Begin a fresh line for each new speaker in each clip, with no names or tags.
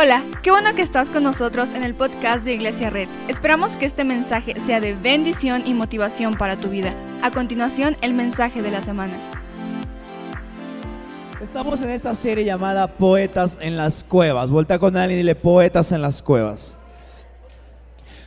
Hola, qué bueno que estás con nosotros en el podcast de Iglesia Red. Esperamos que este mensaje sea de bendición y motivación para tu vida. A continuación, el mensaje de la semana.
Estamos en esta serie llamada Poetas en las Cuevas. Volta con alguien y dile Poetas en las Cuevas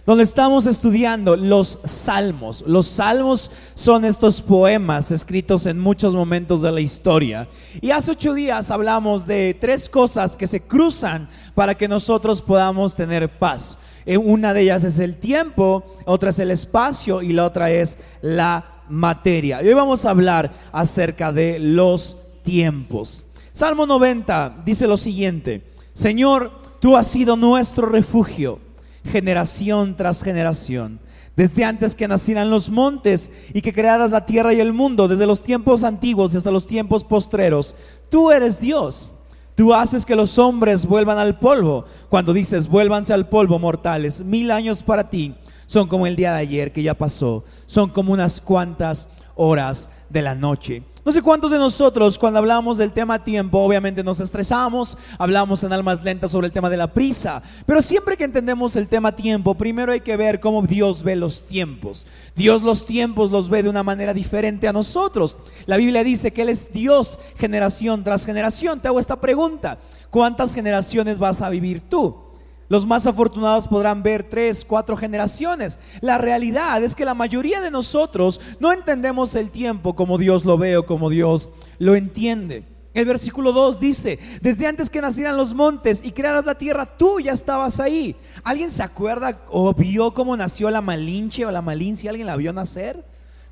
donde estamos estudiando los salmos. Los salmos son estos poemas escritos en muchos momentos de la historia. Y hace ocho días hablamos de tres cosas que se cruzan para que nosotros podamos tener paz. Eh, una de ellas es el tiempo, otra es el espacio y la otra es la materia. Y hoy vamos a hablar acerca de los tiempos. Salmo 90 dice lo siguiente, Señor, tú has sido nuestro refugio generación tras generación. Desde antes que nacieran los montes y que crearas la tierra y el mundo, desde los tiempos antiguos hasta los tiempos postreros, tú eres Dios. Tú haces que los hombres vuelvan al polvo. Cuando dices, vuélvanse al polvo, mortales, mil años para ti son como el día de ayer que ya pasó, son como unas cuantas horas de la noche. No sé cuántos de nosotros cuando hablamos del tema tiempo, obviamente nos estresamos, hablamos en almas lentas sobre el tema de la prisa, pero siempre que entendemos el tema tiempo, primero hay que ver cómo Dios ve los tiempos. Dios los tiempos los ve de una manera diferente a nosotros. La Biblia dice que Él es Dios generación tras generación. Te hago esta pregunta, ¿cuántas generaciones vas a vivir tú? Los más afortunados podrán ver tres, cuatro generaciones. La realidad es que la mayoría de nosotros no entendemos el tiempo como Dios lo ve o como Dios lo entiende. El versículo 2 dice, desde antes que nacieran los montes y crearas la tierra, tú ya estabas ahí. ¿Alguien se acuerda o vio cómo nació la Malinche o la Malinche? ¿Alguien la vio nacer?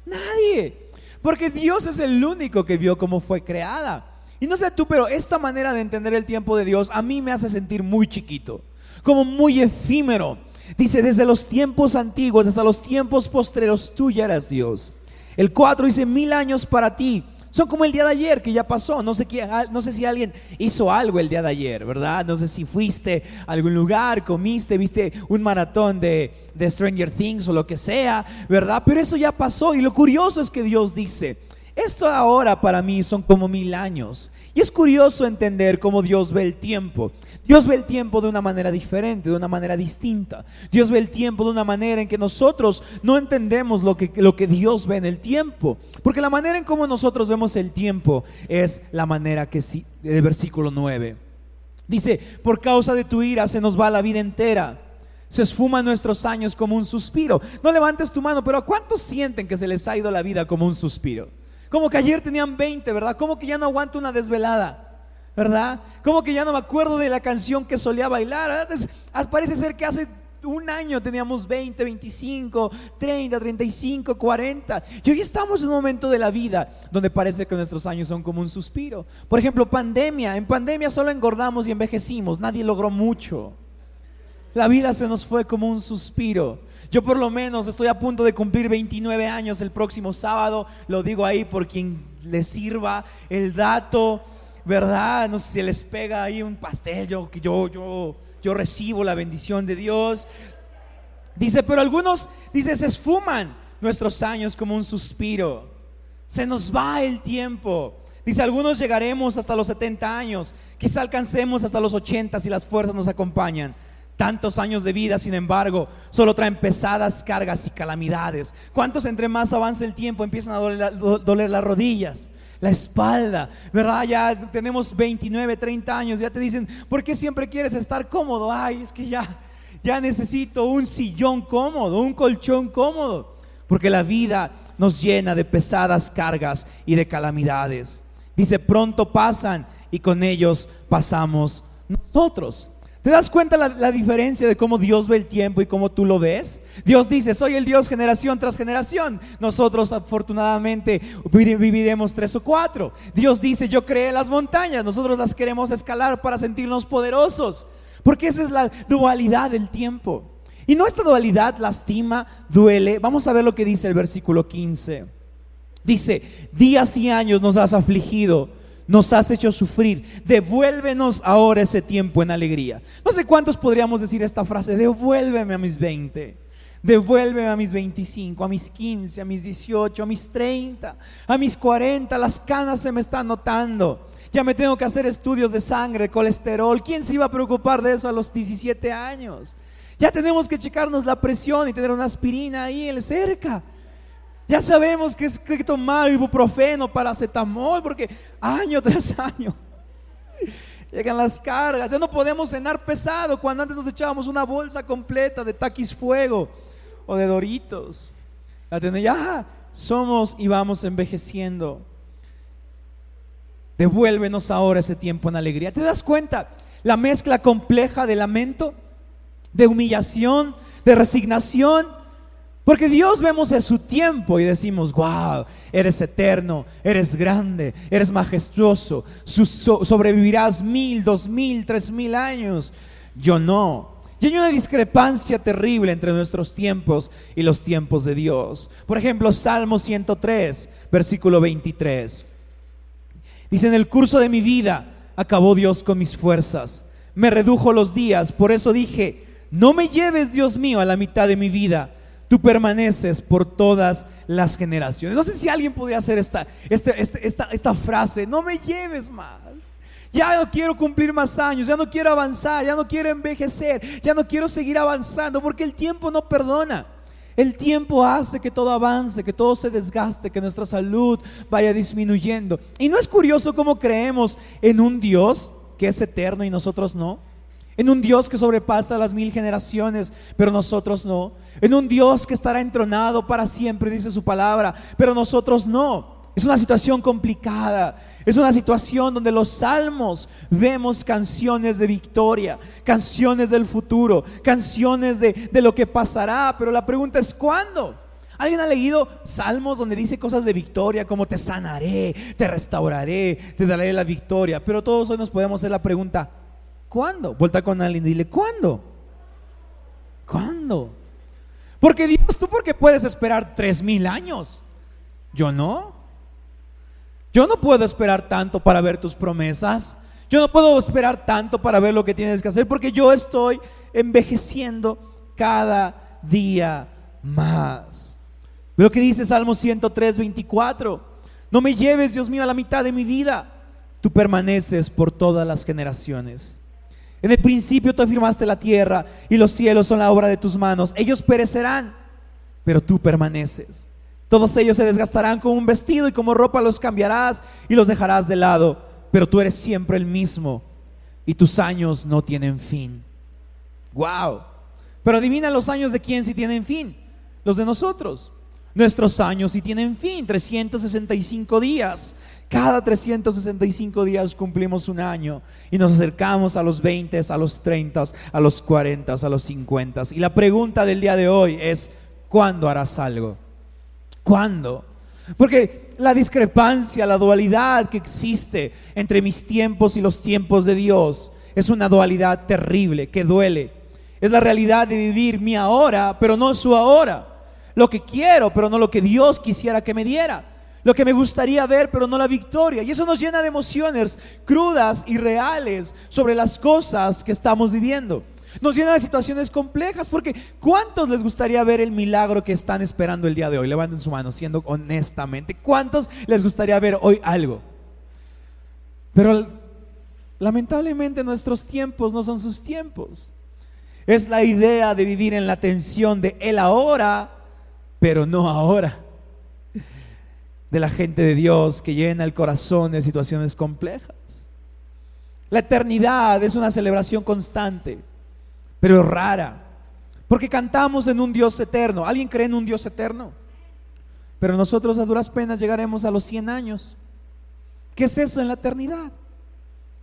Nadie. Porque Dios es el único que vio cómo fue creada. Y no sé tú, pero esta manera de entender el tiempo de Dios a mí me hace sentir muy chiquito como muy efímero. Dice, desde los tiempos antiguos hasta los tiempos postreros, tú ya eras Dios. El 4 dice, mil años para ti. Son como el día de ayer que ya pasó. No sé, no sé si alguien hizo algo el día de ayer, ¿verdad? No sé si fuiste a algún lugar, comiste, viste un maratón de, de Stranger Things o lo que sea, ¿verdad? Pero eso ya pasó. Y lo curioso es que Dios dice, esto ahora para mí son como mil años. Y es curioso entender cómo Dios ve el tiempo. Dios ve el tiempo de una manera diferente, de una manera distinta. Dios ve el tiempo de una manera en que nosotros no entendemos lo que, lo que Dios ve en el tiempo. Porque la manera en cómo nosotros vemos el tiempo es la manera que sí, el versículo 9. Dice, por causa de tu ira se nos va la vida entera. Se esfuman nuestros años como un suspiro. No levantes tu mano, pero ¿a cuántos sienten que se les ha ido la vida como un suspiro? Como que ayer tenían 20, ¿verdad? Como que ya no aguanto una desvelada. ¿verdad? Como que ya no me acuerdo de la canción que solía bailar. Ah, parece ser que hace un año teníamos 20, 25, 30, 35, 40. Y hoy estamos en un momento de la vida donde parece que nuestros años son como un suspiro. Por ejemplo, pandemia. En pandemia solo engordamos y envejecimos. Nadie logró mucho. La vida se nos fue como un suspiro. Yo por lo menos estoy a punto de cumplir 29 años el próximo sábado. Lo digo ahí por quien le sirva el dato, ¿verdad? No sé si les pega ahí un pastel. Yo, yo, yo, recibo la bendición de Dios. Dice, pero algunos, dice, se esfuman nuestros años como un suspiro. Se nos va el tiempo. Dice, algunos llegaremos hasta los 70 años. Quizá alcancemos hasta los 80 si las fuerzas nos acompañan. Tantos años de vida, sin embargo, solo traen pesadas cargas y calamidades. ¿Cuántos entre más avanza el tiempo empiezan a doler, las rodillas? la espalda, ¿verdad? Ya tenemos 29, 30 años, ya te dicen, ¿por qué siempre quieres estar cómodo? Ay, es que ya, ya necesito un sillón cómodo, un colchón cómodo, porque la vida nos llena de pesadas cargas y de calamidades. Dice, pronto pasan y con ellos pasamos nosotros. ¿Te das cuenta la, diferencia de cómo Dios ve el tiempo y cómo tú lo ves? Dios dice, soy el Dios generación tras generación. Nosotros afortunadamente viviremos tres o cuatro. Dios dice, yo creé las montañas, nosotros las queremos escalar para sentirnos poderosos. Porque esa es la dualidad del tiempo. Y no esta dualidad lastima, duele. Vamos a ver lo que dice el versículo 15. Dice, días y años nos has afligido nos has hecho sufrir, devuélvenos ahora ese tiempo en alegría. No sé cuántos podríamos decir esta frase, devuélveme a mis 20, devuélveme a mis 25, a mis 15, a mis 18, a mis 30, a mis 40, las canas se me están notando. Ya me tengo que hacer estudios de sangre, colesterol. ¿Quién se iba a preocupar de eso a los 17 años? Ya tenemos que checarnos la presión y tener una aspirina ahí cerca. Ya sabemos que es que tomar ibuprofeno, paracetamol, porque año tras año llegan las cargas. Ya no podemos cenar pesado cuando antes nos echábamos una bolsa completa de taquis fuego o de doritos. Ya somos y vamos envejeciendo. Devuélvenos ahora ese tiempo en alegría. ¿Te das cuenta? La mezcla compleja de lamento, de humillación, de resignación porque Dios vemos en su tiempo y decimos, wow, eres eterno, eres grande, eres majestuoso, sobrevivirás mil, dos mil, tres mil años. Yo no. Y hay una discrepancia terrible entre nuestros tiempos y los tiempos de Dios. Por ejemplo, Salmo 103, versículo 23. Dice, en el curso de mi vida acabó Dios con mis fuerzas. Me redujo los días, por eso dije, no me lleves, Dios mío, a la mitad de mi vida tú permaneces por todas las generaciones. No sé si alguien podría hacer esta, este, este, esta, esta frase, no me lleves más. Ya no quiero cumplir más años, ya no quiero avanzar, ya no quiero envejecer, ya no quiero seguir avanzando, porque el tiempo no perdona. El tiempo hace que todo avance, que todo se desgaste, que nuestra salud vaya disminuyendo. Y no es curioso cómo creemos en un Dios que es eterno y nosotros no en un Dios que sobrepasa las mil generaciones, pero nosotros no, en un Dios que estará entronado para siempre, dice su palabra, pero nosotros no. Es una situación complicada, es una situación donde los salmos vemos canciones de victoria, canciones del futuro, canciones de, de lo que pasará, pero la pregunta es ¿cuándo? ¿Alguien ha leído salmos donde dice cosas de victoria como te sanaré, te restauraré, te daré la victoria? Pero todos hoy nos podemos hacer la pregunta, ¿Cuándo? Vuelta con alguien y dile, ¿cuándo? ¿Cuándo? Porque Dios, tú porque puedes esperar tres mil años. Yo no. Yo no puedo esperar tanto para ver tus promesas. Yo no puedo esperar tanto para ver lo que tienes que hacer porque yo estoy envejeciendo cada día más. Lo que dice Salmo 103, 24. No me lleves, Dios mío, a la mitad de mi vida. Tú permaneces por todas las generaciones. En el principio tú afirmaste la tierra y los cielos son la obra de tus manos. Ellos perecerán, pero tú permaneces. Todos ellos se desgastarán como un vestido y como ropa los cambiarás y los dejarás de lado, pero tú eres siempre el mismo y tus años no tienen fin. Wow. Pero adivina los años de quién si tienen fin. Los de nosotros. Nuestros años si tienen fin, 365 días. Cada 365 días cumplimos un año y nos acercamos a los 20, a los 30, a los 40, a los 50. Y la pregunta del día de hoy es, ¿cuándo harás algo? ¿Cuándo? Porque la discrepancia, la dualidad que existe entre mis tiempos y los tiempos de Dios es una dualidad terrible que duele. Es la realidad de vivir mi ahora, pero no su ahora. Lo que quiero, pero no lo que Dios quisiera que me diera lo que me gustaría ver, pero no la victoria. Y eso nos llena de emociones crudas y reales sobre las cosas que estamos viviendo. Nos llena de situaciones complejas, porque ¿cuántos les gustaría ver el milagro que están esperando el día de hoy? Levanten su mano, siendo honestamente. ¿Cuántos les gustaría ver hoy algo? Pero lamentablemente nuestros tiempos no son sus tiempos. Es la idea de vivir en la tensión de el ahora, pero no ahora de la gente de Dios que llena el corazón de situaciones complejas. La eternidad es una celebración constante, pero rara, porque cantamos en un Dios eterno. ¿Alguien cree en un Dios eterno? Pero nosotros a duras penas llegaremos a los 100 años. ¿Qué es eso en la eternidad?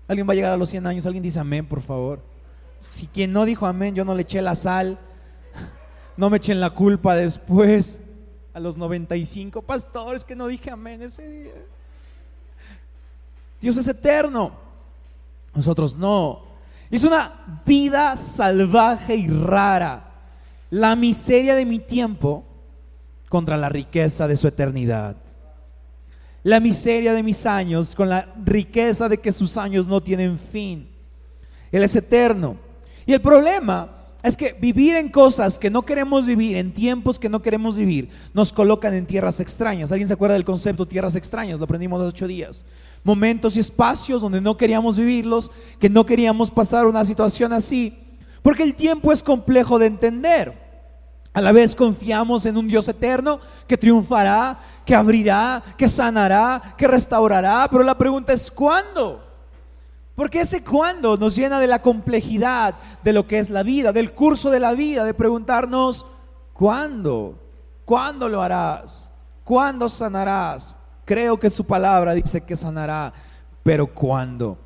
¿Alguien va a llegar a los 100 años? ¿Alguien dice amén, por favor? Si quien no dijo amén, yo no le eché la sal, no me echen la culpa después a los 95 pastores que no dije amén ese día. Dios es eterno, nosotros no. Es una vida salvaje y rara. La miseria de mi tiempo contra la riqueza de su eternidad. La miseria de mis años con la riqueza de que sus años no tienen fin. Él es eterno. Y el problema es que vivir en cosas que no queremos vivir, en tiempos que no queremos vivir, nos colocan en tierras extrañas. ¿Alguien se acuerda del concepto tierras extrañas? Lo aprendimos hace ocho días. momentos y espacios donde no queríamos vivirlos, que no queríamos pasar una situación así, porque el tiempo es complejo de entender. A la vez confiamos en un Dios eterno que triunfará, que abrirá, que sanará, que restaurará, pero la pregunta es ¿cuándo? Porque ese cuándo nos llena de la complejidad de lo que es la vida, del curso de la vida, de preguntarnos ¿cuándo? ¿Cuándo lo harás? ¿Cuándo sanarás? Creo que su palabra dice que sanará, pero ¿cuándo?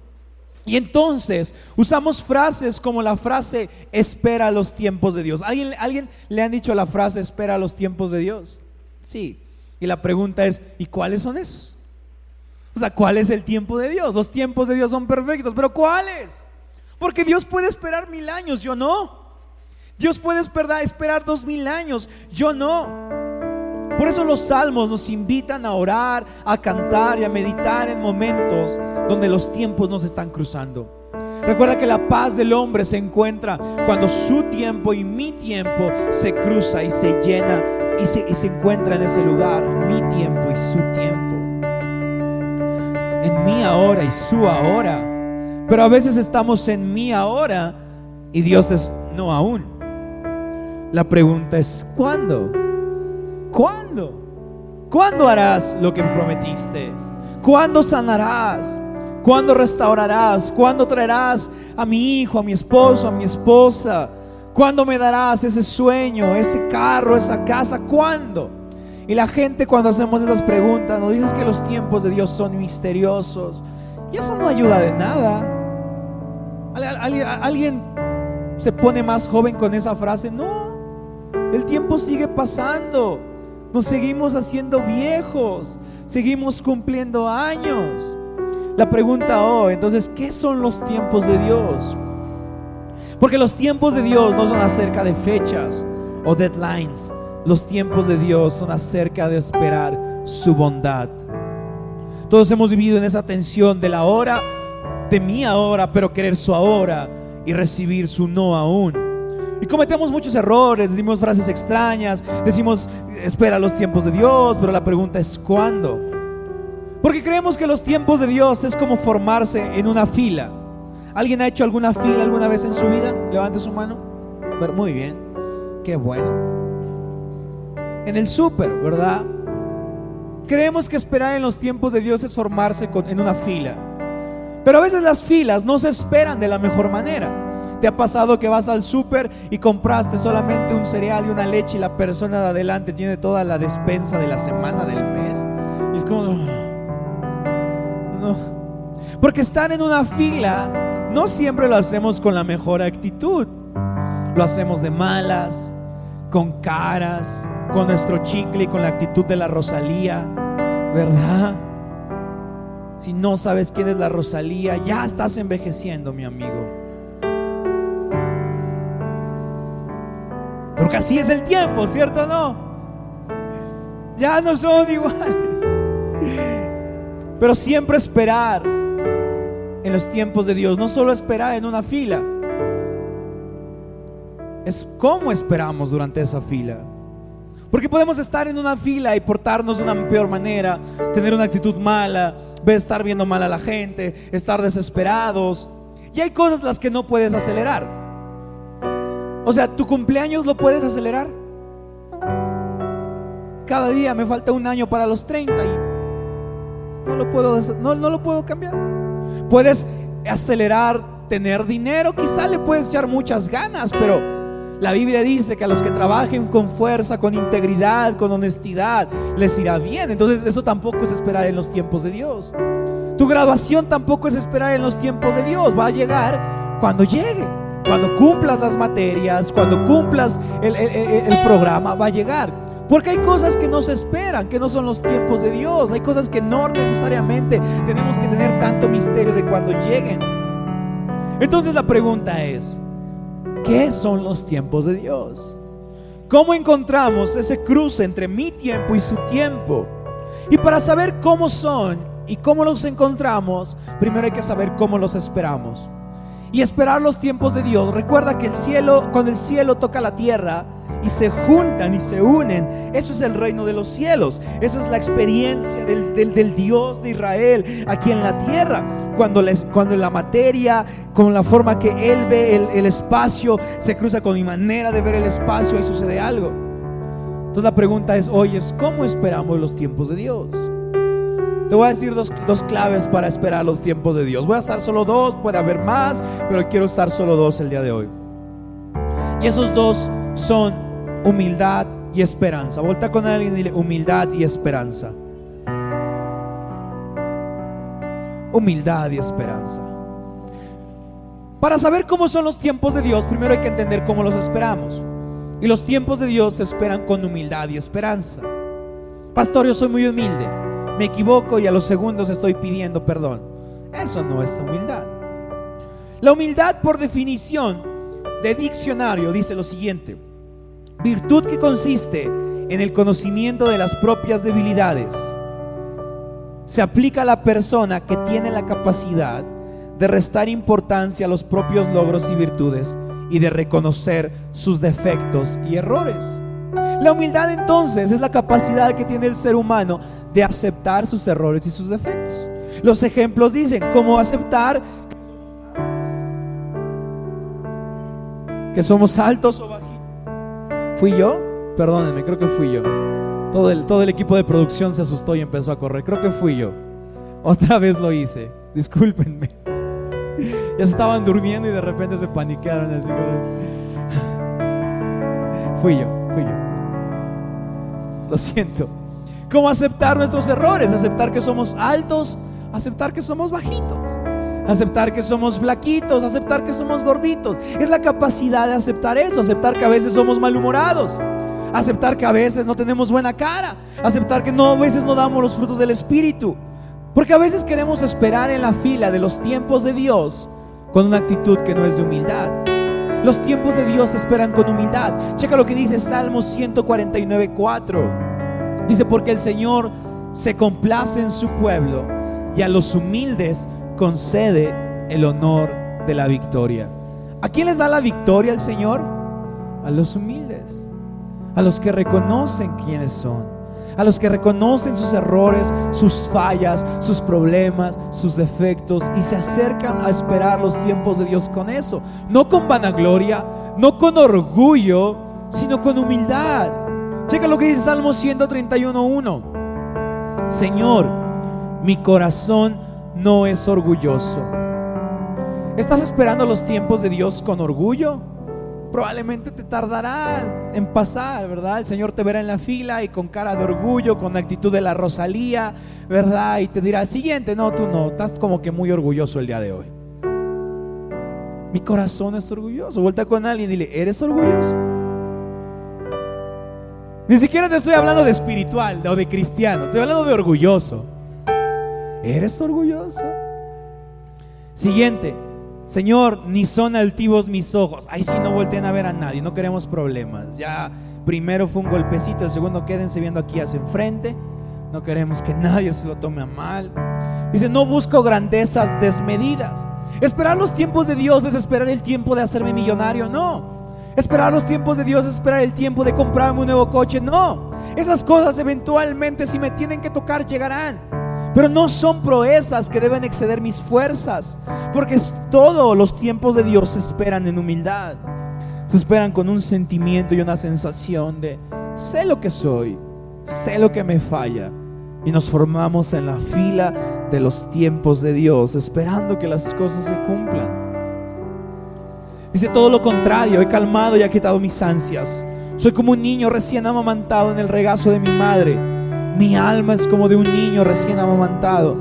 Y entonces usamos frases como la frase espera los tiempos de Dios. ¿Alguien, ¿Alguien le han dicho la frase espera los tiempos de Dios? Sí. Y la pregunta es, ¿y cuáles son esos? ¿Cuál es el tiempo de Dios? Los tiempos de Dios son perfectos, pero ¿cuáles? Porque Dios puede esperar mil años, yo no. Dios puede esperar, esperar dos mil años, yo no. Por eso los salmos nos invitan a orar, a cantar y a meditar en momentos donde los tiempos nos están cruzando. Recuerda que la paz del hombre se encuentra cuando su tiempo y mi tiempo se cruza y se llena y se, y se encuentra en ese lugar, mi tiempo y su tiempo. En mi ahora y su ahora. Pero a veces estamos en mi ahora y Dios es no aún. La pregunta es, ¿cuándo? ¿Cuándo? ¿Cuándo harás lo que prometiste? ¿Cuándo sanarás? ¿Cuándo restaurarás? ¿Cuándo traerás a mi hijo, a mi esposo, a mi esposa? ¿Cuándo me darás ese sueño, ese carro, esa casa? ¿Cuándo? Y la gente cuando hacemos esas preguntas nos dice que los tiempos de Dios son misteriosos. Y eso no ayuda de nada. ¿Alguien se pone más joven con esa frase? No, el tiempo sigue pasando. Nos seguimos haciendo viejos, seguimos cumpliendo años. La pregunta hoy, entonces, ¿qué son los tiempos de Dios? Porque los tiempos de Dios no son acerca de fechas o deadlines. Los tiempos de Dios son acerca de esperar su bondad. Todos hemos vivido en esa tensión de la hora, de mi ahora, pero querer su ahora y recibir su no aún. Y cometemos muchos errores, decimos frases extrañas, decimos, espera los tiempos de Dios, pero la pregunta es ¿cuándo? Porque creemos que los tiempos de Dios es como formarse en una fila. ¿Alguien ha hecho alguna fila alguna vez en su vida? Levante su mano. muy bien, qué bueno. En el súper, ¿verdad? Creemos que esperar en los tiempos de Dios es formarse en una fila. Pero a veces las filas no se esperan de la mejor manera. ¿Te ha pasado que vas al súper y compraste solamente un cereal y una leche y la persona de adelante tiene toda la despensa de la semana, del mes? Y es como... No. Porque estar en una fila no siempre lo hacemos con la mejor actitud. Lo hacemos de malas, con caras, con nuestro chicle y con la actitud de la Rosalía, ¿verdad? Si no sabes quién es la Rosalía, ya estás envejeciendo, mi amigo. Porque así es el tiempo, ¿cierto o no? Ya no son iguales. Pero siempre esperar en los tiempos de Dios, no solo esperar en una fila, es cómo esperamos durante esa fila. Porque podemos estar en una fila y portarnos de una peor manera, tener una actitud mala, estar viendo mal a la gente, estar desesperados. Y hay cosas las que no puedes acelerar. O sea, ¿tu cumpleaños lo puedes acelerar? Cada día me falta un año para los 30 y no lo puedo, no, no lo puedo cambiar. Puedes acelerar tener dinero, quizá le puedes echar muchas ganas, pero la Biblia dice que a los que trabajen con fuerza, con integridad, con honestidad, les irá bien. Entonces eso tampoco es esperar en los tiempos de Dios. Tu graduación tampoco es esperar en los tiempos de Dios. Va a llegar cuando llegue. Cuando cumplas las materias, cuando cumplas el, programa, va a llegar. Porque hay cosas que no se esperan, que no son los tiempos de Dios. Hay cosas que no necesariamente tenemos que tener tanto misterio de cuando lleguen. Entonces la pregunta es, ¿qué son los tiempos de Dios? ¿Cómo encontramos ese cruce entre mi tiempo y su tiempo? Y para saber cómo son y cómo los encontramos, primero hay que saber cómo los esperamos y esperar los tiempos de Dios. Recuerda que el cielo, cuando el cielo toca la tierra, y se juntan y se unen. Eso es el reino de los cielos. Eso es la experiencia del, Dios de Israel aquí en la tierra. Cuando, les, cuando la materia, con la forma que Él ve el, el espacio, se cruza con mi manera de ver el espacio y sucede algo. Entonces la pregunta es hoy es, ¿cómo esperamos los tiempos de Dios? Te voy a decir dos, dos, claves para esperar los tiempos de Dios. Voy a usar solo dos, puede haber más, pero quiero usar solo dos el día de hoy. Y esos dos son humildad y esperanza. Volta con alguien y dile humildad y esperanza. Humildad y esperanza. Para saber cómo son los tiempos de Dios, primero hay que entender cómo los esperamos. Y los tiempos de Dios se esperan con humildad y esperanza. Pastor, yo soy muy humilde. Me equivoco y a los segundos estoy pidiendo perdón. Eso no es humildad. La humildad por definición de diccionario dice lo siguiente. Virtud que consiste en el conocimiento de las propias debilidades. Se aplica a la persona que tiene la capacidad de restar importancia a los propios logros y virtudes y de reconocer sus defectos y errores. La humildad entonces es la capacidad que tiene el ser humano de aceptar sus errores y sus defectos. Los ejemplos dicen cómo aceptar somos altos o bajitos. ¿Fui yo? Perdónenme, creo que fui yo. Todo el, equipo de producción se asustó y empezó a correr. Creo que fui yo. Otra vez lo hice. Discúlpenme. Ya se estaban durmiendo y de repente se paniquearon. Así Fui yo, fui yo. Lo siento. ¿Cómo aceptar nuestros errores? Aceptar que somos altos, aceptar que somos bajitos, aceptar que somos flaquitos, aceptar que somos gorditos. Es la capacidad de aceptar eso, aceptar que a veces somos malhumorados, aceptar que a veces no tenemos buena cara, aceptar que no, a veces no damos los frutos del Espíritu. Porque a veces queremos esperar en la fila de los tiempos de Dios con una actitud que no es de humildad. Los tiempos de Dios esperan con humildad. Checa lo que dice Salmo 149, 4. Dice, porque el Señor se complace en su pueblo y a los humildes concede el honor de la victoria. ¿A quién les da la victoria el Señor? A los humildes, a los que reconocen quiénes son a los que reconocen sus errores, sus fallas, sus problemas, sus defectos y se acercan a esperar los tiempos de Dios con eso. No con vanagloria, no con orgullo, sino con humildad. Checa lo que dice Salmo 131.1. Señor, mi corazón no es orgulloso. ¿Estás esperando los tiempos de Dios con orgullo? probablemente te tardará en pasar, ¿verdad? El Señor te verá en la fila y con cara de orgullo, con actitud de la Rosalía, ¿verdad? Y te dirá, siguiente, no, tú no, estás como que muy orgulloso el día de hoy. Mi corazón es orgulloso. Vuelta con alguien y dile, ¿eres orgulloso? Ni siquiera te estoy hablando de espiritual o de cristiano, estoy hablando de orgulloso. ¿Eres orgulloso? Siguiente, Señor, ni son altivos mis ojos. Ay, si no volteen a ver a nadie, no queremos problemas. Ya primero fue un golpecito, el segundo quédense viendo aquí hacia enfrente. No queremos que nadie se lo tome a mal. Dice, no busco grandezas desmedidas. Esperar los tiempos de Dios es esperar el tiempo de hacerme millonario, no. Esperar los tiempos de Dios es esperar el tiempo de comprarme un nuevo coche, no. Esas cosas eventualmente si me tienen que tocar llegarán. Pero no son proezas que deben exceder mis fuerzas, porque todos los tiempos de Dios se esperan en humildad. Se esperan con un sentimiento y una sensación de, sé lo que soy, sé lo que me falla. Y nos formamos en la fila de los tiempos de Dios, esperando que las cosas se cumplan. Dice todo lo contrario, he calmado y he quitado mis ansias. Soy como un niño recién amamantado en el regazo de mi madre mi alma es como de un niño recién amamantado.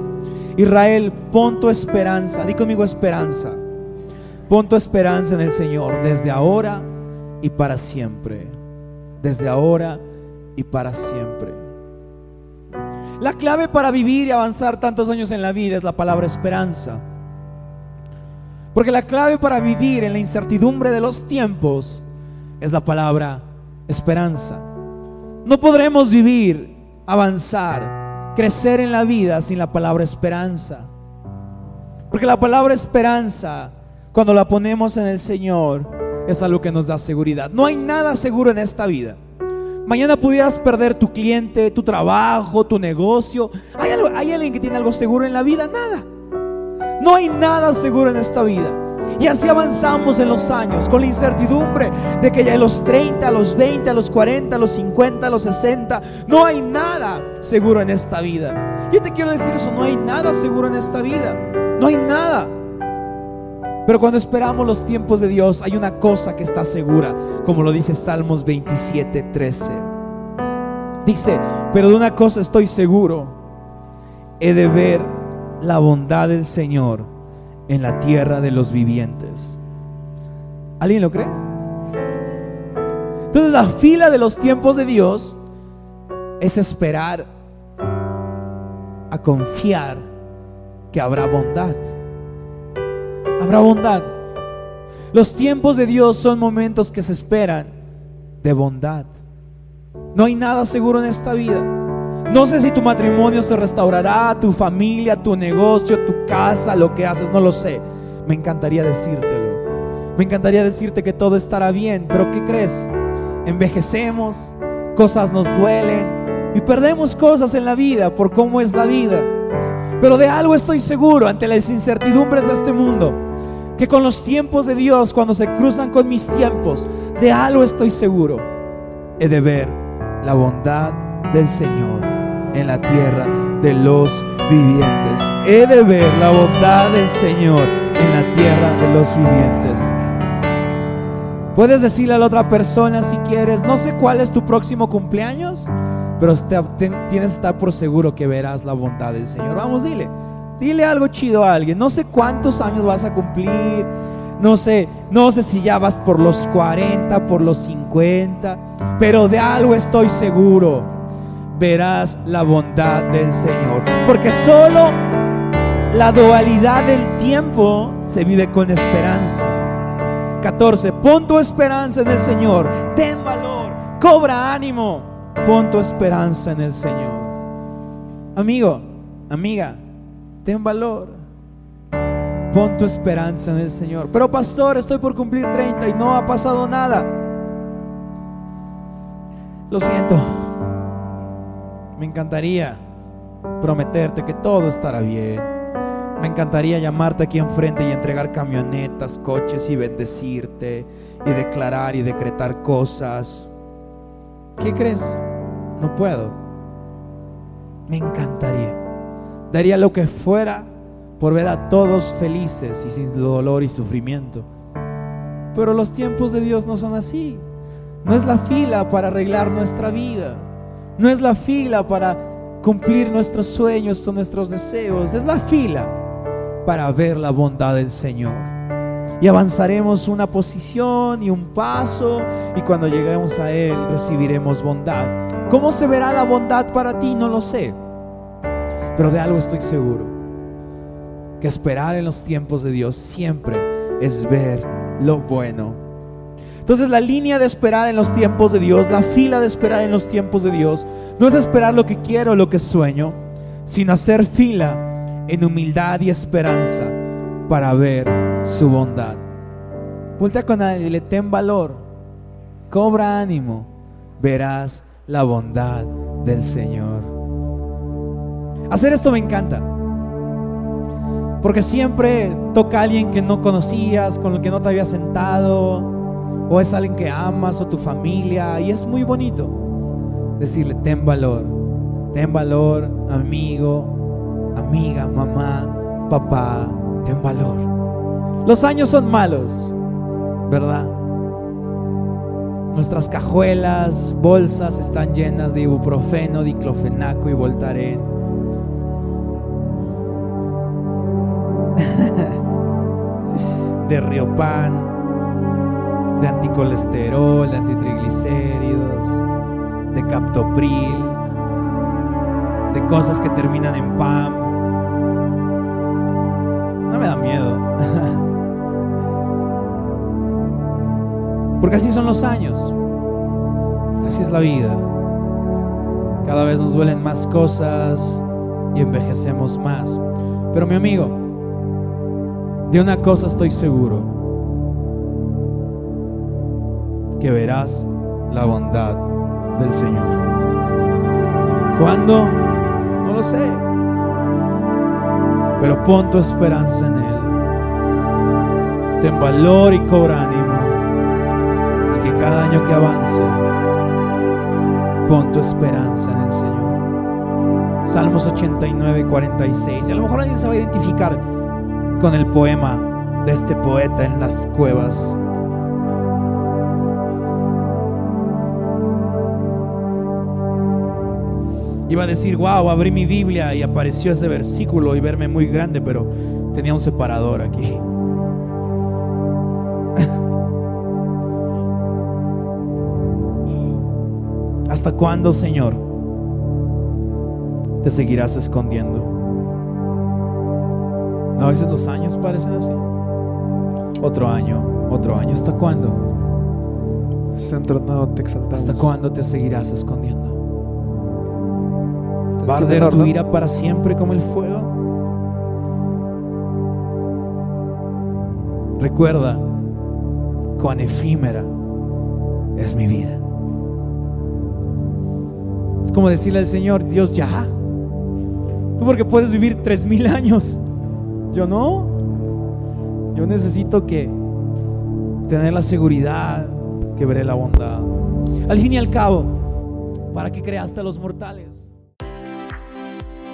Israel, pon tu esperanza, di conmigo esperanza. Pon tu esperanza en el Señor desde ahora y para siempre. Desde ahora y para siempre. La clave para vivir y avanzar tantos años en la vida es la palabra esperanza. Porque la clave para vivir en la incertidumbre de los tiempos es la palabra esperanza. No podremos vivir avanzar, crecer en la vida sin la palabra esperanza. Porque la palabra esperanza, cuando la ponemos en el Señor, es algo que nos da seguridad. No hay nada seguro en esta vida. Mañana pudieras perder tu cliente, tu trabajo, tu negocio. ¿Hay, ¿Hay alguien que tiene algo seguro en la vida? Nada. No hay nada seguro en esta vida. Y así avanzamos en los años con la incertidumbre de que ya a los 30, a los 20, a los 40, a los 50, a los 60, no hay nada seguro en esta vida. Yo te quiero decir eso, no hay nada seguro en esta vida. No hay nada. Pero cuando esperamos los tiempos de Dios, hay una cosa que está segura, como lo dice Salmos 27, 13. Dice, pero de una cosa estoy seguro, he de ver la bondad del Señor en la tierra de los vivientes. ¿Alguien lo cree? Entonces la fila de los tiempos de Dios es esperar a confiar que habrá bondad. Habrá bondad. Los tiempos de Dios son momentos que se esperan de bondad. No hay nada seguro en esta vida. No sé si tu matrimonio se restaurará, tu familia, tu negocio, tu casa, lo que haces, no lo sé. Me encantaría decírtelo. Me encantaría decirte que todo estará bien, pero ¿qué crees? Envejecemos, cosas nos duelen y perdemos cosas en la vida por cómo es la vida. Pero de algo estoy seguro ante las incertidumbres de este mundo, que con los tiempos de Dios, cuando se cruzan con mis tiempos, de algo estoy seguro. He de ver la bondad del Señor en la tierra de los vivientes. He de ver la bondad del Señor en la tierra de los vivientes. Puedes decirle a la otra persona si quieres, no sé cuál es tu próximo cumpleaños, pero tienes que estar por seguro que verás la bondad del Señor. Vamos, dile, dile algo chido a alguien. No sé cuántos años vas a cumplir, no sé, no sé si ya vas por los 40, por los 50, pero de algo estoy seguro verás la bondad del Señor. Porque solo la dualidad del tiempo se vive con esperanza. 14. Pon tu esperanza en el Señor. Ten valor. Cobra ánimo. Pon tu esperanza en el Señor. Amigo, amiga, ten valor. Pon tu esperanza en el Señor. Pero pastor, estoy por cumplir 30 y no ha pasado nada. Lo siento. Me encantaría prometerte que todo estará bien. Me encantaría llamarte aquí enfrente y entregar camionetas, coches y bendecirte y declarar y decretar cosas. ¿Qué crees? No puedo. Me encantaría. Daría lo que fuera por ver a todos felices y sin dolor y sufrimiento. Pero los tiempos de Dios no son así. No es la fila para arreglar nuestra vida. No es la fila para cumplir nuestros sueños o nuestros deseos. Es la fila para ver la bondad del Señor. Y avanzaremos una posición y un paso y cuando lleguemos a Él recibiremos bondad. ¿Cómo se verá la bondad para ti? No lo sé. Pero de algo estoy seguro. Que esperar en los tiempos de Dios siempre es ver lo bueno entonces la línea de esperar en los tiempos de Dios, la fila de esperar en los tiempos de Dios, no es esperar lo que quiero, lo que sueño, sino hacer fila en humildad y esperanza para ver su bondad. Voltea con nadie y dile, ten valor, cobra ánimo, verás la bondad del Señor. Hacer esto me encanta. Porque siempre toca a alguien que no conocías, con el que no te habías sentado, o es alguien que amas o tu familia y es muy bonito decirle, ten valor, ten valor, amigo, amiga, mamá, papá, ten valor. Los años son malos, ¿verdad? Nuestras cajuelas, bolsas están llenas de ibuprofeno, diclofenaco y voltaren. de riopan de anticolesterol, de antitriglicéridos, de captopril, de cosas que terminan en PAM. No me da miedo. Porque así son los años. Así es la vida. Cada vez nos duelen más cosas y envejecemos más. Pero mi amigo, de una cosa estoy seguro que verás la bondad del Señor. ¿Cuándo? No lo sé. Pero pon tu esperanza en Él. Ten valor y cobra ánimo. Y que cada año que avance, pon tu esperanza en el Señor. Salmos 89, 46. Y a lo mejor alguien se va a identificar con el poema de este poeta en las cuevas. Iba a decir, wow, abrí mi Biblia y apareció ese versículo y verme muy grande, pero tenía un separador aquí. ¿Hasta cuándo, Señor, te seguirás escondiendo? ¿No a veces los años parecen así? Otro año, otro año. ¿Hasta cuándo?
Centro te exaltamos.
¿Hasta cuándo te seguirás escondiendo? ¿Va a arder tu ira para siempre como el fuego? Recuerda cuán efímera es mi vida. Es como decirle al Señor, Dios, ya. Tú porque puedes vivir tres mil años. Yo no. Yo necesito que tener la seguridad que veré la bondad. Al fin y al cabo, ¿para qué creaste a los mortales?